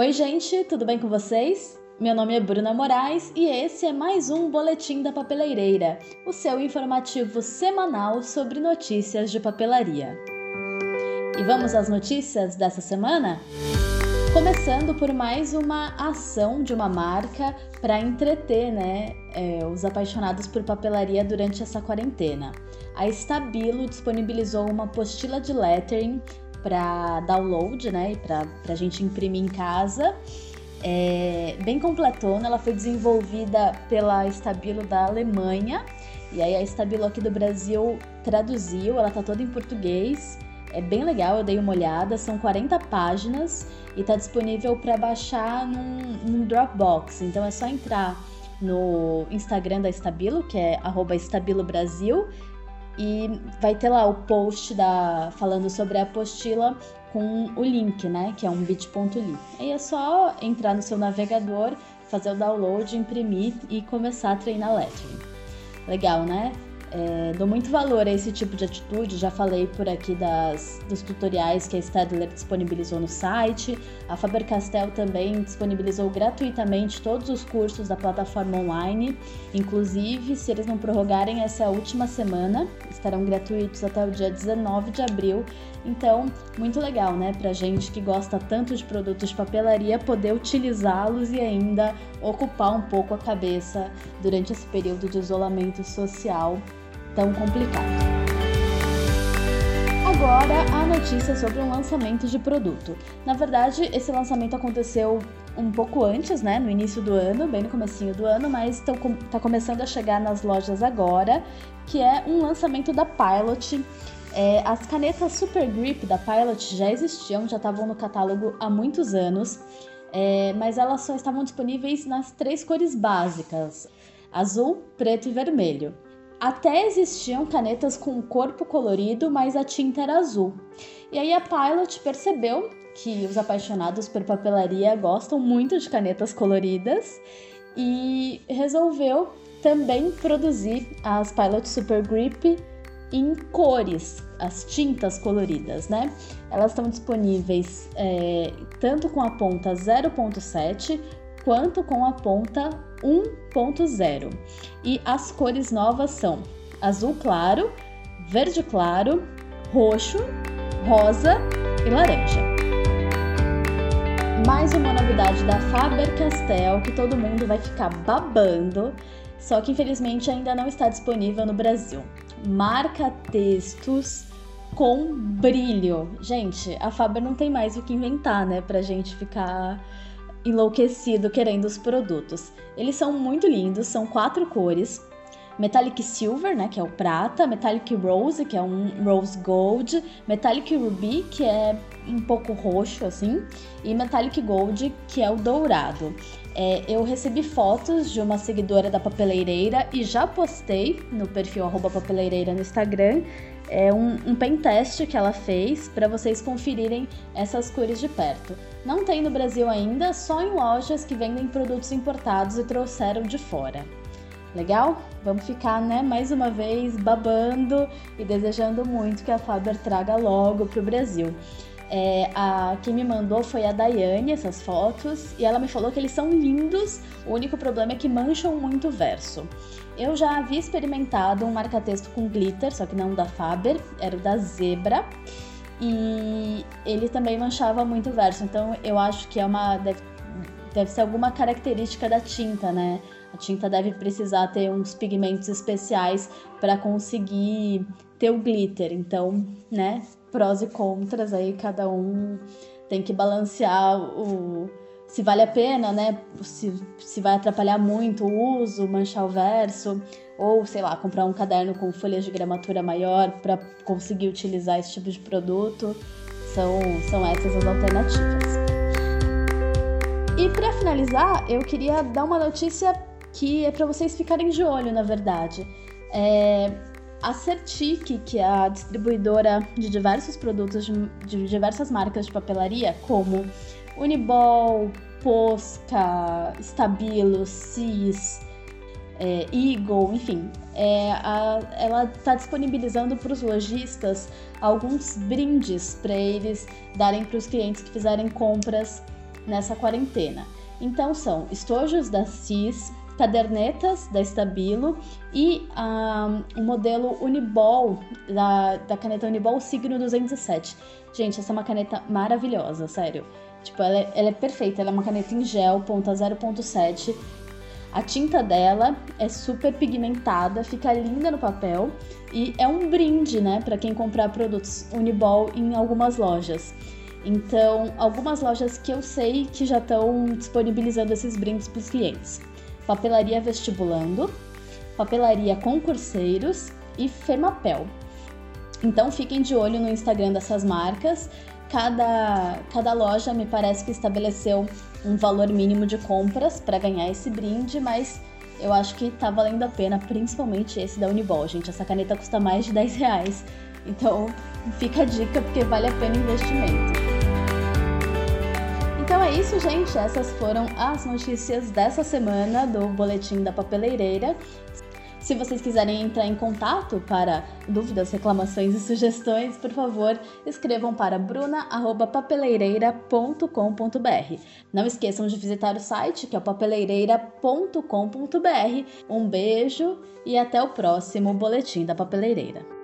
Oi, gente, tudo bem com vocês? Meu nome é Bruna Moraes e esse é mais um Boletim da Papeleireira, o seu informativo semanal sobre notícias de papelaria. E vamos às notícias dessa semana? Começando por mais uma ação de uma marca para entreter né, é, os apaixonados por papelaria durante essa quarentena. A Stabilo disponibilizou uma apostila de lettering para download, né, para a gente imprimir em casa. É bem completona, ela foi desenvolvida pela Stabilo da Alemanha e aí a Stabilo aqui do Brasil traduziu, ela tá toda em português. É bem legal, eu dei uma olhada, são 40 páginas e tá disponível para baixar num, num, Dropbox. Então é só entrar no Instagram da Estabilo, que é @estabilobrasil, e vai ter lá o post da falando sobre a apostila com o link, né, que é um bit.ly. Aí é só entrar no seu navegador, fazer o download, imprimir e começar a treinar lettering. Legal, né? É, dou muito valor a esse tipo de atitude, já falei por aqui das, dos tutoriais que a Stadler disponibilizou no site. A Faber-Castell também disponibilizou gratuitamente todos os cursos da plataforma online. Inclusive, se eles não prorrogarem essa última semana, estarão gratuitos até o dia 19 de abril. Então, muito legal, né? Pra gente que gosta tanto de produtos de papelaria, poder utilizá-los e ainda ocupar um pouco a cabeça durante esse período de isolamento social tão complicado. Agora a notícia sobre um lançamento de produto. Na verdade, esse lançamento aconteceu um pouco antes, né, no início do ano, bem no comecinho do ano, mas está começando a chegar nas lojas agora, que é um lançamento da Pilot. É, as canetas Super Grip da Pilot já existiam, já estavam no catálogo há muitos anos, é, mas elas só estavam disponíveis nas três cores básicas: azul, preto e vermelho. Até existiam canetas com corpo colorido, mas a tinta era azul. E aí a Pilot percebeu que os apaixonados por papelaria gostam muito de canetas coloridas e resolveu também produzir as Pilot Super Grip em cores, as tintas coloridas, né? Elas estão disponíveis é, tanto com a ponta 0.7 quanto com a ponta 1.0. E as cores novas são azul claro, verde claro, roxo, rosa e laranja. Mais uma novidade da Faber-Castell que todo mundo vai ficar babando, só que infelizmente ainda não está disponível no Brasil. Marca textos com brilho. Gente, a Faber não tem mais o que inventar, né, pra gente ficar enlouquecido querendo os produtos. Eles são muito lindos, são quatro cores. Metallic Silver, né, que é o prata, Metallic Rose, que é um Rose Gold, Metallic Ruby, que é um pouco roxo assim, e Metallic Gold, que é o dourado. É, eu recebi fotos de uma seguidora da Papeleireira e já postei no perfil papeleireira no Instagram é um, um pen que ela fez para vocês conferirem essas cores de perto. Não tem no Brasil ainda, só em lojas que vendem produtos importados e trouxeram de fora. Legal? Vamos ficar, né, mais uma vez babando e desejando muito que a Faber traga logo para o Brasil. É, a, quem me mandou foi a Daiane, essas fotos, e ela me falou que eles são lindos, o único problema é que mancham muito o verso. Eu já havia experimentado um marca-texto com glitter, só que não da Faber, era o da Zebra, e ele também manchava muito o verso, então eu acho que é uma. Deve, deve ser alguma característica da tinta, né? A tinta deve precisar ter uns pigmentos especiais para conseguir ter o glitter. Então, né, prós e contras aí, cada um tem que balancear o se vale a pena, né? Se, se vai atrapalhar muito o uso, manchar o verso, ou sei lá, comprar um caderno com folhas de gramatura maior para conseguir utilizar esse tipo de produto. São, são essas as alternativas. E para finalizar, eu queria dar uma notícia que é para vocês ficarem de olho, na verdade. É, a Certic, que é a distribuidora de diversos produtos de, de diversas marcas de papelaria, como Unibol, Posca, Stabilo, Cis, é, Eagle, enfim, é, a, ela está disponibilizando para os lojistas alguns brindes para eles darem para os clientes que fizerem compras nessa quarentena. Então são estojos da CIS, cadernetas da Estabilo e um, o modelo Uniball, da, da caneta Uniball Signo 207. Gente, essa é uma caneta maravilhosa, sério. Tipo, ela é, ela é perfeita, ela é uma caneta em gel, ponta 0.7. A tinta dela é super pigmentada, fica linda no papel e é um brinde, né, para quem comprar produtos Uniball em algumas lojas. Então, algumas lojas que eu sei que já estão disponibilizando esses brindes para os clientes. Papelaria Vestibulando, Papelaria Concurseiros e Femapel. Então fiquem de olho no Instagram dessas marcas. Cada, cada loja me parece que estabeleceu um valor mínimo de compras para ganhar esse brinde, mas eu acho que tá valendo a pena, principalmente esse da Uniball, gente. Essa caneta custa mais de 10 reais. Então fica a dica porque vale a pena o investimento. Então é isso, gente. Essas foram as notícias dessa semana do Boletim da Papeleireira. Se vocês quiserem entrar em contato para dúvidas, reclamações e sugestões, por favor, escrevam para bruna@papeleireira.com.br. Não esqueçam de visitar o site, que é papeleireira.com.br. Um beijo e até o próximo boletim da Papeleireira.